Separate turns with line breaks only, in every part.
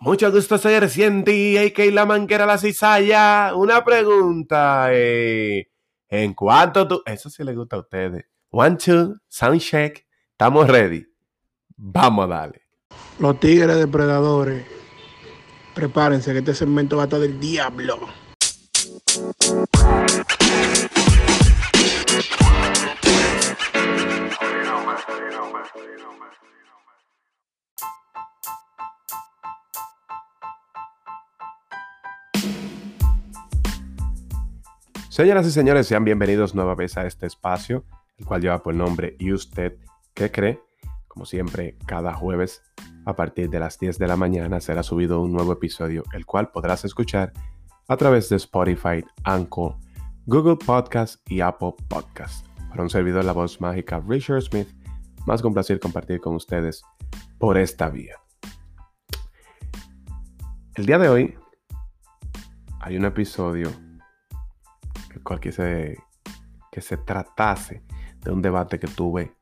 Mucho gusto, soy Reciente, a.k.a. la manguera la cizalla. Una pregunta, eh, ¿en cuánto tú...? Eso sí le gusta a ustedes. One, two, sound check. Estamos ready. Vamos a darle.
Los tigres depredadores, prepárense que este segmento va a estar del diablo.
Señoras y señores, sean bienvenidos nueva vez a este espacio, el cual lleva por nombre ¿Y usted qué cree? Como siempre, cada jueves a partir de las 10 de la mañana será subido un nuevo episodio, el cual podrás escuchar a través de Spotify, Anchor, Google Podcast y Apple Podcast. Para un servidor la voz mágica Richard Smith, más con placer compartir con ustedes por esta vía. El día de hoy hay un episodio cual quise que se tratase de un debate que tuve,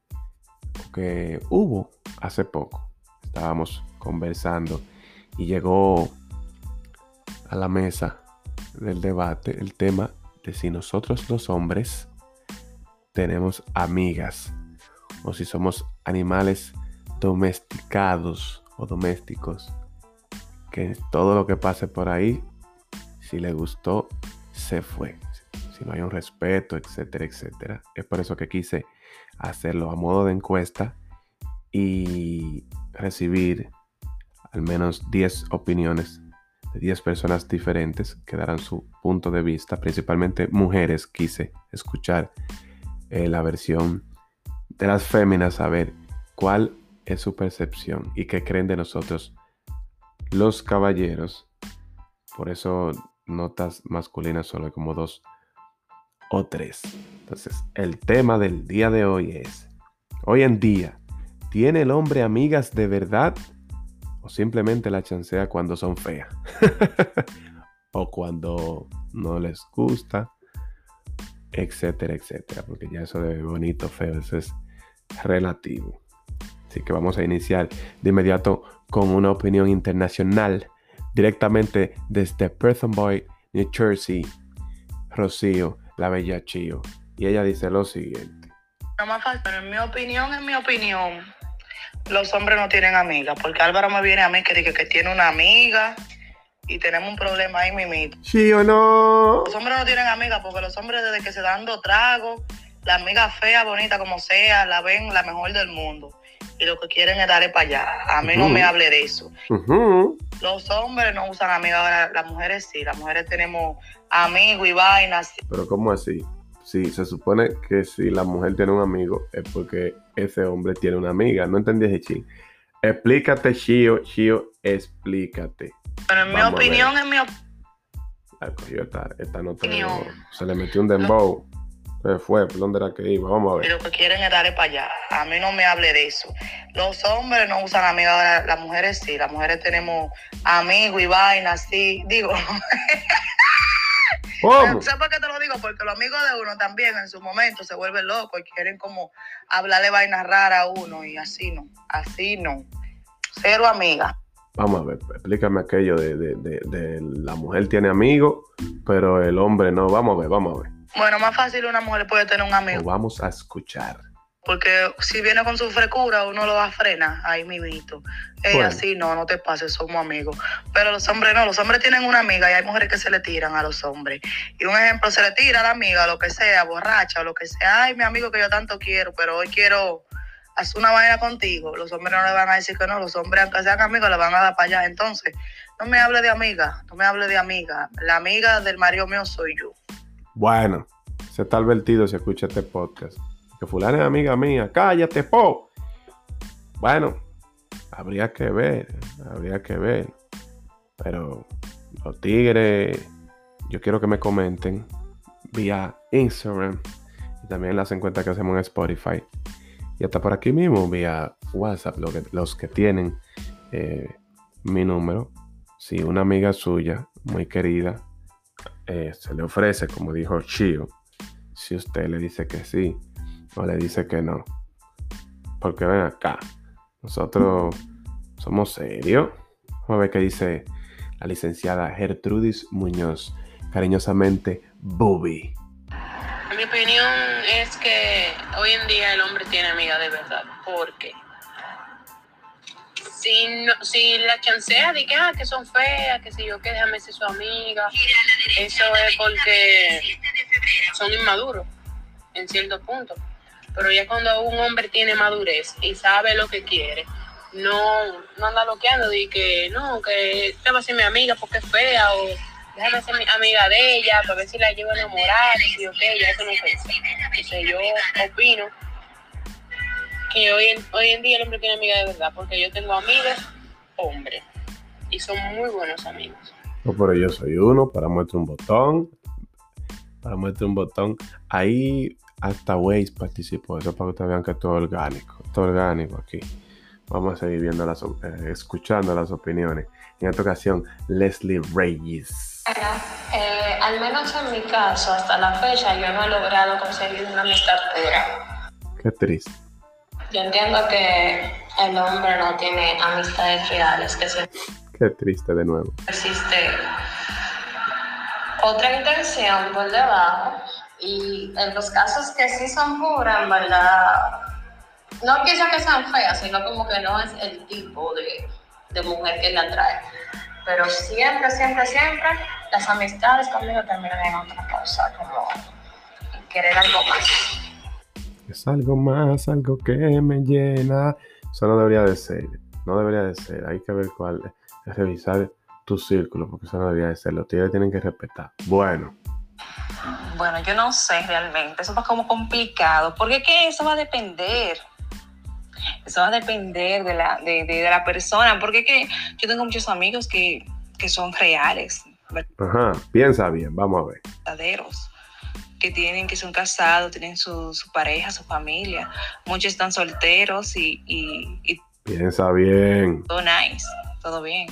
que hubo hace poco. Estábamos conversando y llegó a la mesa del debate el tema de si nosotros los hombres tenemos amigas o si somos animales domesticados o domésticos. Que todo lo que pase por ahí, si le gustó, se fue si no hay un respeto, etcétera, etcétera. Es por eso que quise hacerlo a modo de encuesta y recibir al menos 10 opiniones de 10 personas diferentes que darán su punto de vista, principalmente mujeres. Quise escuchar eh, la versión de las féminas, a ver cuál es su percepción y qué creen de nosotros los caballeros. Por eso notas masculinas solo hay como dos o tres. Entonces, el tema del día de hoy es, hoy en día, ¿tiene el hombre amigas de verdad o simplemente la chancea cuando son feas? o cuando no les gusta, etcétera, etcétera. Porque ya eso de bonito, feo, eso es relativo. Así que vamos a iniciar de inmediato con una opinión internacional directamente desde Person Boy, New Jersey. Rocío, la bella Chio. Y ella dice lo siguiente.
No más fácil, pero en mi opinión, en mi opinión, los hombres no tienen amigas. Porque Álvaro me viene a mí que dice que tiene una amiga y tenemos un problema ahí, mimito.
Sí o no.
Los hombres no tienen amigas porque los hombres desde que se dan dos tragos, la amiga fea, bonita como sea, la ven la mejor del mundo. Y lo que quieren es darle para allá. A mí no me hable de eso. Los hombres no usan amigas, ahora las mujeres sí. Las mujeres tenemos amigos y vainas.
Pero ¿cómo así? Sí, se supone que si la mujer tiene un amigo es porque ese hombre tiene una amiga. No entendí ese ching. Explícate, Chio, Chio, explícate.
Pero en mi opinión, en mi opinión.
Esta, esta no Se le metió un dembow. Se fue, ¿por dónde era que iba? Vamos a ver.
Y lo que quieren es darle para allá. A mí no me hable de eso. Los hombres no usan amigos, las mujeres sí. Las mujeres tenemos amigos y vainas, sí. Digo.
¿Cómo?
¿Sabes por qué te lo digo? Porque los amigos de uno también en su momento se vuelven locos y quieren como hablarle vainas raras a uno y así no, así no. Cero amiga.
Vamos a ver, explícame aquello de, de, de, de la mujer tiene amigos, pero el hombre no. Vamos a ver, vamos a ver.
Bueno, más fácil una mujer puede tener un amigo.
Lo vamos a escuchar.
Porque si viene con su frecura, uno lo va a frenar ahí mismito. Ella
Bueno.
sí, no, no te pases, somos amigos. Pero los hombres no, los hombres tienen una amiga y hay mujeres que se le tiran a los hombres. Y un ejemplo, se le tira a la amiga, lo que sea, borracha o lo que sea. Ay, mi amigo que yo tanto quiero, pero hoy quiero hacer una vaina contigo. Los hombres no le van a decir que no, los hombres, aunque sean amigos, le van a dar para allá. Entonces, no me hable de amiga, no me hable de amiga. La amiga del marido mío soy yo.
Bueno, se está advertido si escucha este podcast. Que fulana es amiga mía. Cállate, po. Bueno, habría que ver, habría que ver. Pero los tigres, yo quiero que me comenten vía Instagram y también las encuestas que hacemos en Spotify. Y hasta por aquí mismo, vía WhatsApp, lo que- los que tienen eh, mi número. Si una amiga suya, muy querida, eh, se le ofrece, como dijo Chio, si usted le dice que sí o le dice que no. Porque ven acá, nosotros somos serios. Vamos a ver qué dice la licenciada Gertrudis Muñoz, cariñosamente Bobby.
Mi opinión es que hoy en día el hombre tiene amiga de verdad, porque si, no, si la chancea de que, ah, que son feas, que si yo que déjame ser su amiga, eso es porque son inmaduros en cierto punto. Pero ya cuando un hombre tiene madurez y sabe lo que quiere, no, no anda bloqueando de que no, que esta va a ser mi amiga porque es fea o déjame ser mi amiga de ella para ver si la llevo a enamorar y ok, ya eso no es Entonces yo opino que hoy en, hoy en día el hombre tiene amiga de verdad porque yo tengo amigas hombres y son muy buenos amigos.
No, pero yo soy uno, para muestra un botón, para muestra un botón. Ahí hasta Waze participó, eso para que ustedes vean que es todo orgánico, todo orgánico aquí. Vamos a seguir viendo las, eh, escuchando las opiniones. En esta ocasión, Leslie Reyes.
Eh, al menos en mi caso, hasta la fecha, yo no he logrado conseguir una amistad pura.
Qué triste.
Yo entiendo que el hombre no tiene amistades reales, que se...
Qué triste de nuevo.
Existe otra intención por debajo y en los casos que sí son puras, en verdad, no quizá que sean feas, sino como que no es el tipo de, de mujer que la atrae. Pero siempre, siempre, siempre las amistades conmigo terminan en otra cosa, como querer algo más.
Es algo más, algo que me llena. Eso no debería de ser. No debería de ser. Hay que ver cuál es revisar tu círculo, porque eso no debería de ser. Los tigres tienen que respetar. Bueno.
Bueno, yo no sé realmente. Eso va como complicado. Porque que eso va a depender. Eso va a depender de la, de, de, de la persona. Porque que yo tengo muchos amigos que, que son reales.
Ajá, piensa bien, vamos a ver.
Verdaderos que tienen, que son casados, tienen su, su pareja, su familia. Muchos están solteros y, y, y,
Piensa bien.
todo nice, todo bien.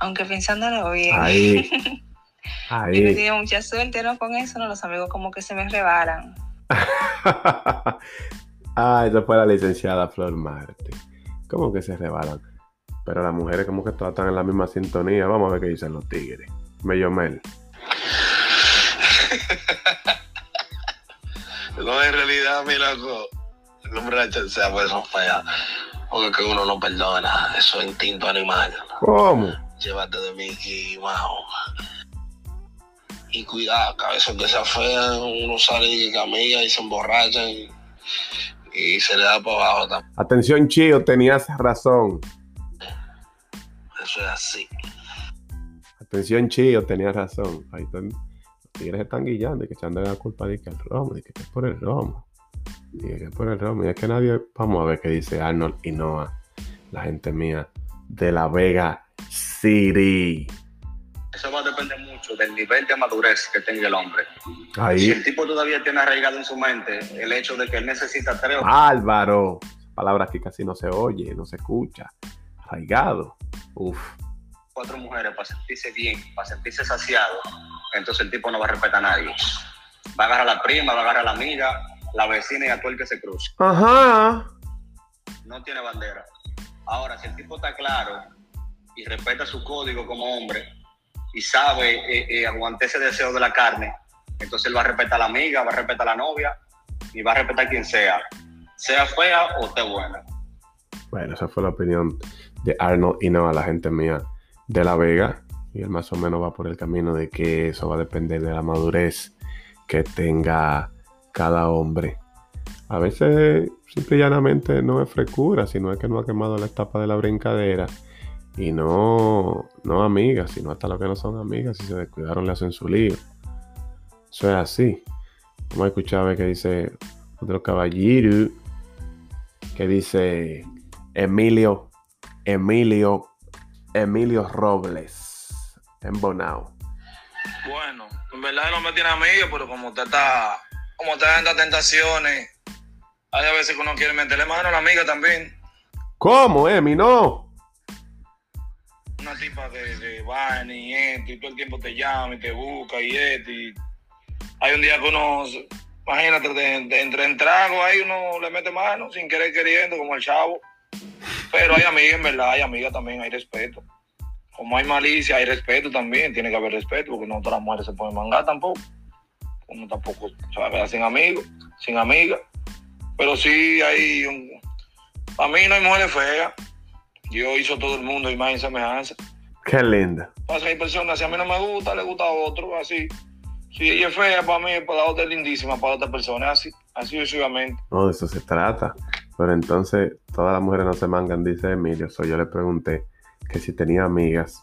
Aunque pensándolo bien.
Ahí.
Yo no he
Ahí.
tenido mucha suerte, ¿no? Con eso, ¿no? Los amigos como que se me rebalan.
ah, esa fue la licenciada Flor Marte. ¿Cómo que se rebalan? Pero las mujeres como que todas están en la misma sintonía. Vamos a ver qué dicen los tigres. Mello Mel.
No, en realidad, mi loco, el hombre de la chancea pues son feas. Porque que uno no perdona, eso es instinto animal.
¿Cómo?
Llévate de mí y wow. Y cuidado, que a veces que sea fea, uno sale y amiga y se emborrachan y, y se le da para abajo también.
Atención, Chío, tenías razón.
Eso es así.
Atención, Chío, tenías razón. Ahí están, los tigres están guillando y que echándole la culpa de que el romo, de que es por el romo. Y que es por el romo. Y es que nadie. Vamos a ver qué dice Arnold y Noah, la gente mía, de La Vega City.
Eso va a depender mucho del nivel de madurez que tenga el hombre. Si
Ahí,
el tipo todavía tiene arraigado en su mente el hecho de que él necesita tres
Álvaro. Palabras que casi no se oye, no se escucha. Arraigado. Uf.
cuatro mujeres para sentirse bien, para sentirse saciado, entonces el tipo no va a respetar a nadie. Va a agarrar a la prima, va a agarrar a la amiga, la vecina y a todo el que se cruce.
Ajá.
No tiene bandera. Ahora, si el tipo está claro y respeta su código como hombre y sabe eh, eh, aguantar ese deseo de la carne, entonces él va a respetar a la amiga, va a respetar a la novia y va a respetar a quien sea, sea fea o esté buena.
Bueno, esa fue la opinión de Arnold y no a la gente mía de La Vega. Y él más o menos va por el camino de que eso va a depender de la madurez que tenga cada hombre. A veces, simple y llanamente, no es frescura, sino es que no ha quemado la etapa de la brincadera. Y no, no amigas, sino hasta los que no son amigas, si se descuidaron le hacen su lío. Eso es así. Vamos a escuchar a ver dice otro caballero. Que dice Emilio, Emilio, Emilio Robles, en Bonao.
Bueno, en verdad no me tiene amigo, pero como usted está, como en las tentaciones, hay a veces que uno quiere meterle mano a la amiga también.
¿Cómo, Emi? No.
Una tipa de, de vaina y esto, y todo el tiempo te llama y te busca y esto. Y hay un día que uno, imagínate, de- entre en trago ahí uno le mete mano sin querer queriendo, como el chavo. Pero hay amigas, en verdad, hay amigas también, hay respeto. Como hay malicia, hay respeto también, tiene que haber respeto, porque no todas las mujeres se pueden mangar tampoco. Uno tampoco se va a quedar sin amigos, sin amigas. Pero sí hay un... Para mí no hay mujeres feas. Dios hizo todo el mundo imagen y semejanza.
Qué linda.
Pasa que hay personas, si a mí no me gusta, le gusta a otro, así. Si ella es fea, para mí, para la otra es lindísima, para otra persona, así, así sucesivamente.
No, de eso se trata. Pero entonces, todas las mujeres no se mangan, dice Emilio. So, yo le pregunté que si tenía amigas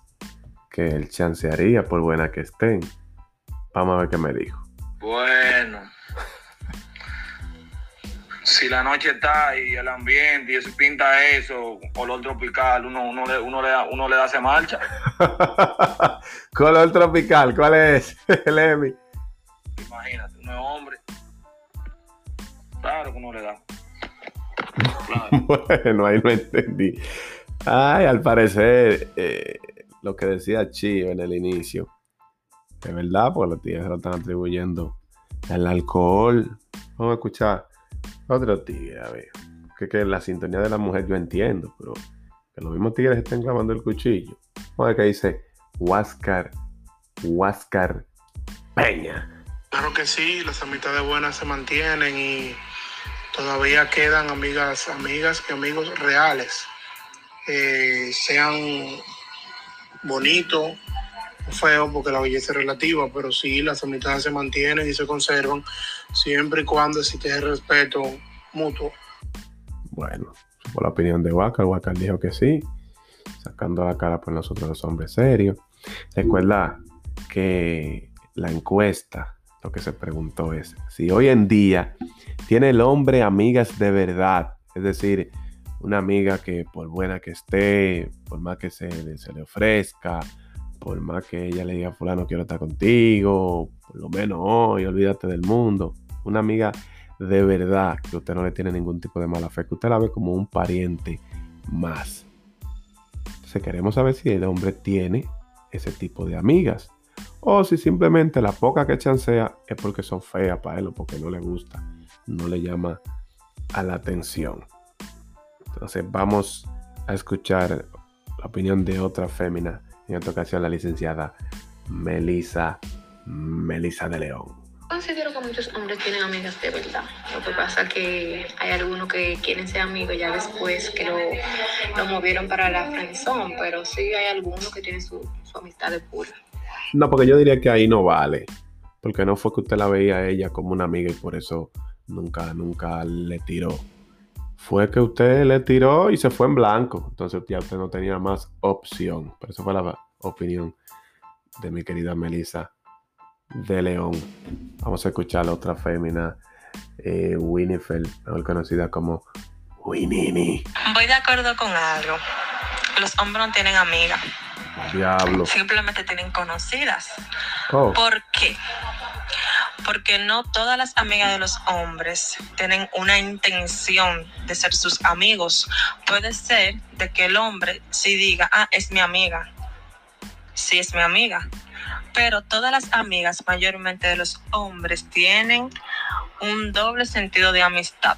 que él chancearía por buena que estén. Vamos a ver qué me dijo.
Bueno. Si la noche está y el ambiente y eso pinta eso, color tropical, uno, uno, le, uno, le, da- uno le hace marcha.
Color tropical, ¿cuál es? El Emi.
Imagínate, uno es hombre. Claro que uno le da. Claro.
Bueno, ahí no entendí. Ay, al parecer, eh, lo que decía Chio en el inicio, es verdad, porque los tigres lo están atribuyendo al alcohol. Vamos a escuchar otro tigre, a ver. Que, que la sintonía de la mujer yo entiendo, pero que los mismos tigres estén clavando el cuchillo. Vamos a ver qué dice Huáscar, Huáscar Peña.
Claro que sí, las amistades buenas se mantienen y todavía quedan amigas, amigas y amigos reales. Eh, sean bonitos o feos, porque la belleza es relativa, pero sí, las amistades se mantienen y se conservan siempre y cuando existe el respeto mutuo.
Bueno, por la opinión de Huáscar, Huáscar dijo que sí, sacando la cara por nosotros los hombres serios. Recuerda que la encuesta, lo que se preguntó es si hoy en día tiene el hombre amigas de verdad, es decir, una amiga que por buena que esté, por más que se, se le ofrezca, por más que ella le diga fulano quiero estar contigo, por lo menos hoy, olvídate del mundo, una amiga de verdad que usted no le tiene ningún tipo de mala fe, que usted la ve como un pariente más. Entonces queremos saber si el hombre tiene ese tipo de amigas. O si simplemente la poca que chancea es porque son feas para él o porque no le gusta, no le llama a la atención. Entonces vamos a escuchar la opinión de otra fémina, en esta ocasión la licenciada Melisa, Melisa de León.
Considero que muchos hombres tienen amigas de verdad. Lo que pasa es que hay algunos que quieren ser amigos ya después que lo, lo movieron para la friendzone, pero sí hay algunos que tienen su, su amistad de pura.
No, porque yo diría que ahí no vale. Porque no fue que usted la veía a ella como una amiga y por eso nunca, nunca le tiró. Fue que usted le tiró y se fue en blanco. Entonces ya usted no tenía más opción. Pero esa fue la opinión de mi querida Melissa de León. Vamos a escuchar la otra fémina, eh, Winifred, mejor conocida como Winini.
Voy de acuerdo con algo. Los hombres no tienen amigas,
Diablo.
simplemente tienen conocidas.
Oh,
¿Por qué? Porque no todas las amigas de los hombres tienen una intención de ser sus amigos. Puede ser de que el hombre sí diga, ah, es mi amiga. Sí, es mi amiga. Pero todas las amigas, mayormente de los hombres, tienen un doble sentido de amistad.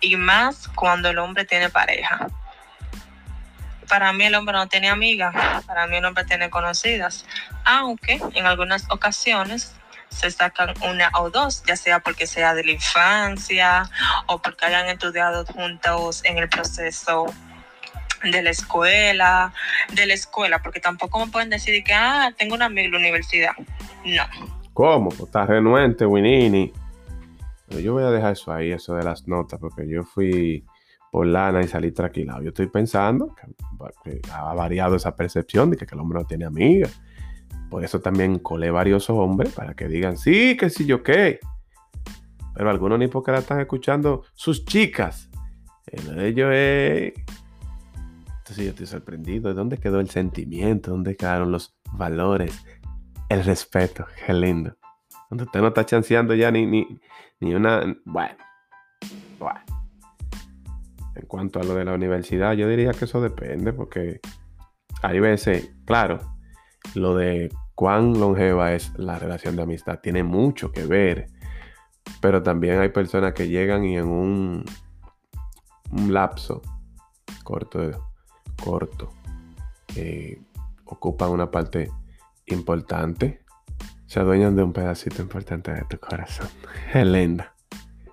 Y más cuando el hombre tiene pareja. Para mí el hombre no tiene amigas, para mí el hombre tiene conocidas, aunque en algunas ocasiones se sacan una o dos, ya sea porque sea de la infancia o porque hayan estudiado juntos en el proceso de la escuela, de la escuela, porque tampoco me pueden decir que, ah, tengo una amiga en la universidad. No.
¿Cómo? Pues está renuente, Winini. Pero yo voy a dejar eso ahí, eso de las notas, porque yo fui por lana y salí tranquilado. Yo estoy pensando que, que ha variado esa percepción de que, que el hombre no tiene amigas. Por eso también colé varios hombres para que digan, sí, que sí, yo qué. Pero algunos ni porque la están escuchando sus chicas. El de ellos es... Entonces yo estoy sorprendido. ¿De dónde quedó el sentimiento? ¿Dónde quedaron los valores? El respeto. Qué lindo. Cuando usted no está chanceando ya ni, ni, ni una... Bueno. Bueno. En cuanto a lo de la universidad, yo diría que eso depende porque hay veces, claro, lo de cuán longeva es la relación de amistad tiene mucho que ver. Pero también hay personas que llegan y en un, lapso corto, corto, eh, ocupan una parte importante. Se adueñan de un pedacito importante de tu corazón. Es linda.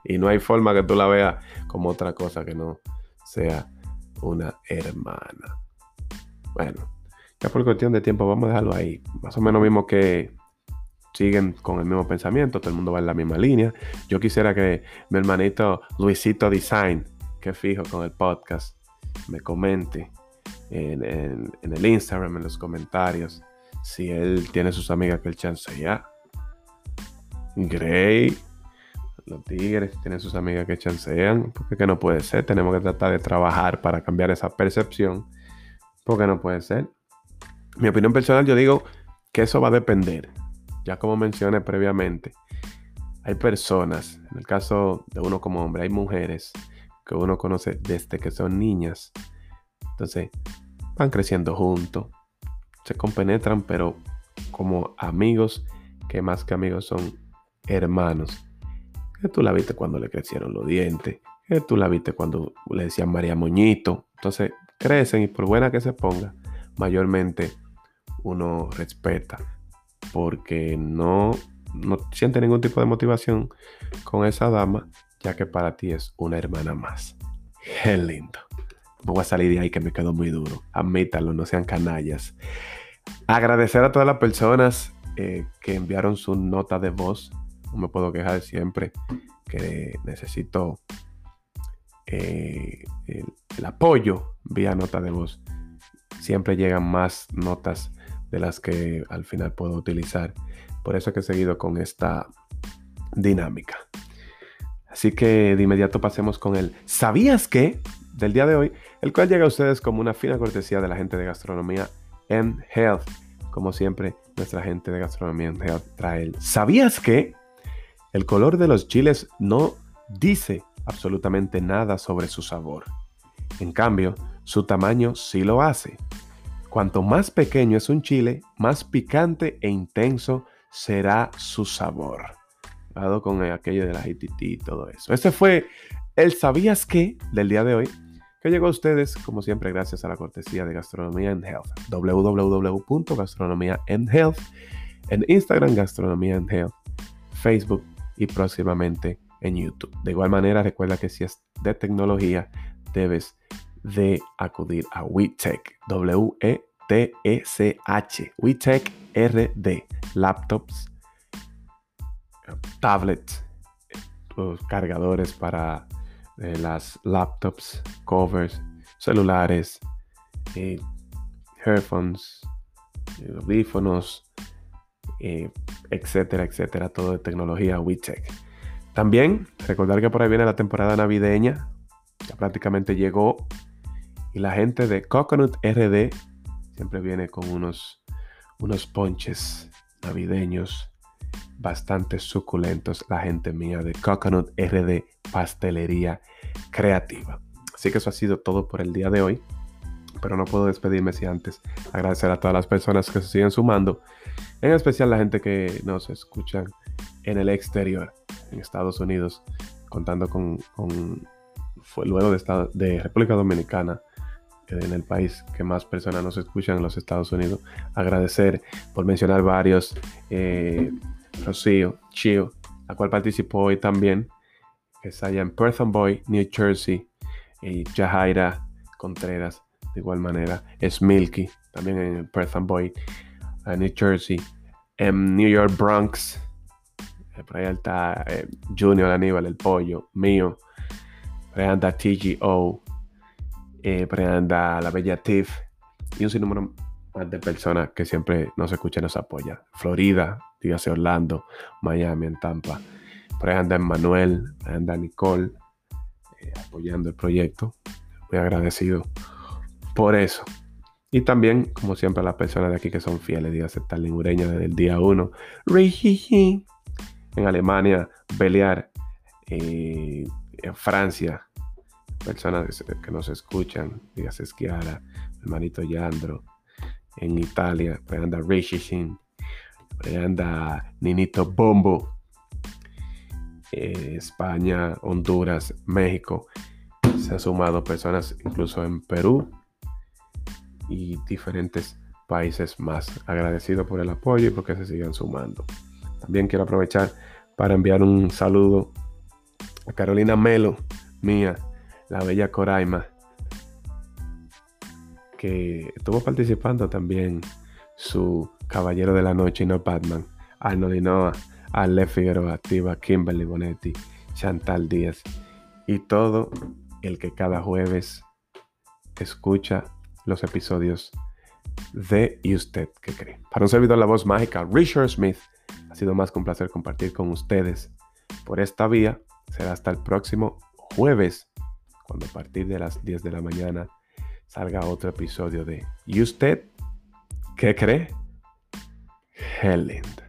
Y no hay forma que tú la veas como otra cosa que no sea una hermana. Bueno, ya por cuestión de tiempo vamos a dejarlo ahí. Más o menos mismo que siguen con el mismo pensamiento, todo el mundo va en la misma línea. Yo quisiera que mi hermanito Luisito Design, que fijo con el podcast, me comente en, el Instagram, en los comentarios, si él tiene sus amigas que el chance. Gray, los tigres tienen sus amigas que chancean, porque que no puede ser, tenemos que tratar de trabajar para cambiar esa percepción, porque no puede ser. Mi opinión personal, yo digo que eso va a depender, ya como mencioné previamente, hay personas, en el caso de uno como hombre, hay mujeres que uno conoce desde que son niñas, entonces van creciendo juntos, se compenetran, pero como amigos, que más que amigos son hermanos. Que tú la viste cuando le crecieron los dientes, que tú la viste cuando le decían María Moñito. Entonces crecen y por buena que se ponga, mayormente uno respeta porque no, no siente ningún tipo de motivación con esa dama, ya que para ti es una hermana más. Qué lindo. Voy a salir de ahí que me quedó muy duro. Admítalo, no sean canallas. Agradecer a todas las personas eh, que enviaron su nota de voz no me puedo quejar siempre que necesito eh, el, apoyo vía nota de voz. Siempre llegan más notas de las que al final puedo utilizar. Por eso que he seguido con esta dinámica. Así que de inmediato pasemos con el ¿Sabías qué? del día de hoy, el cual llega a ustedes como una fina cortesía de la gente de gastronomía and health. Como siempre, nuestra gente de gastronomía and health trae el ¿Sabías qué? El color de los chiles no dice absolutamente nada sobre su sabor. En cambio, su tamaño sí lo hace. Cuanto más pequeño es un chile, más picante e intenso será su sabor. Dado con aquello de la ITT y todo eso. Ese fue el ¿Sabías qué? del día de hoy, que llegó a ustedes, como siempre, gracias a la cortesía de Gastronomía and Health. www.gastronomía and Health. En Instagram, Gastronomía and Health. Facebook, y próximamente en YouTube. De igual manera, recuerda que si es de tecnología, debes de acudir a WeTech, W-E-T-E-C-H, WeTech RD, laptops, tablets, cargadores para eh, las laptops, covers, celulares, eh, headphones, eh, audífonos, eh, etcétera, etcétera, todo de tecnología WeCheck. También recordar que por ahí viene la temporada navideña, ya prácticamente llegó, y la gente de Coconut RD siempre viene con unos, unos ponches navideños bastante suculentos, la gente mía de Coconut RD Pastelería Creativa. Así que eso ha sido todo por el día de hoy pero no puedo despedirme sin antes agradecer a todas las personas que se siguen sumando, en especial la gente que nos escuchan en el exterior, en Estados Unidos, contando con, fue luego de República Dominicana, en el país que más personas nos escuchan en los Estados Unidos. Agradecer por mencionar varios, eh, Rocío, Chio, la cual participó hoy también, que está allá en Perth Boy, New Jersey, y Jahaira Contreras, de igual manera. Es Milky, también en Perth Boy, New Jersey. En New York Bronx, eh, por ahí está eh, Junior Aníbal, el pollo, mío. Por ahí anda TGO. Eh, anda la bella Tiff. Y un sinnúmero más de personas que siempre nos escuchan y nos apoyan. Florida, dígase Orlando, Miami, en Tampa. Por ahí anda ahí anda Nicole, apoyando el proyecto. Muy agradecido por eso. Y también, como siempre, las personas de aquí que son fieles, dígase tal ligureña desde el día 1. En Alemania, Belear. Eh, en Francia, personas que nos escuchan, dígase Esquiara, hermanito Yandro. En Italia, pues anda Rishishin. Pues anda Ninito Bombo. Eh, España, Honduras, México. Se han sumado personas incluso en Perú, y diferentes países más. Agradecido por el apoyo y porque se sigan sumando. También quiero aprovechar para enviar un saludo a Carolina Melo, mía, la bella Coraima, que estuvo participando también su Caballero de la Noche y no Batman, Arnold Dinoa, Ale Figueroa Activa, Kimberly Bonetti, Chantal Díaz y todo el que cada jueves escucha los episodios de ¿Y usted qué cree? Para un servidor la voz mágica, Richard Smith, ha sido más que un placer compartir con ustedes por esta vía. Será hasta el próximo jueves, cuando a partir de las 10 de la mañana salga otro episodio de ¿Y usted qué cree? Helind.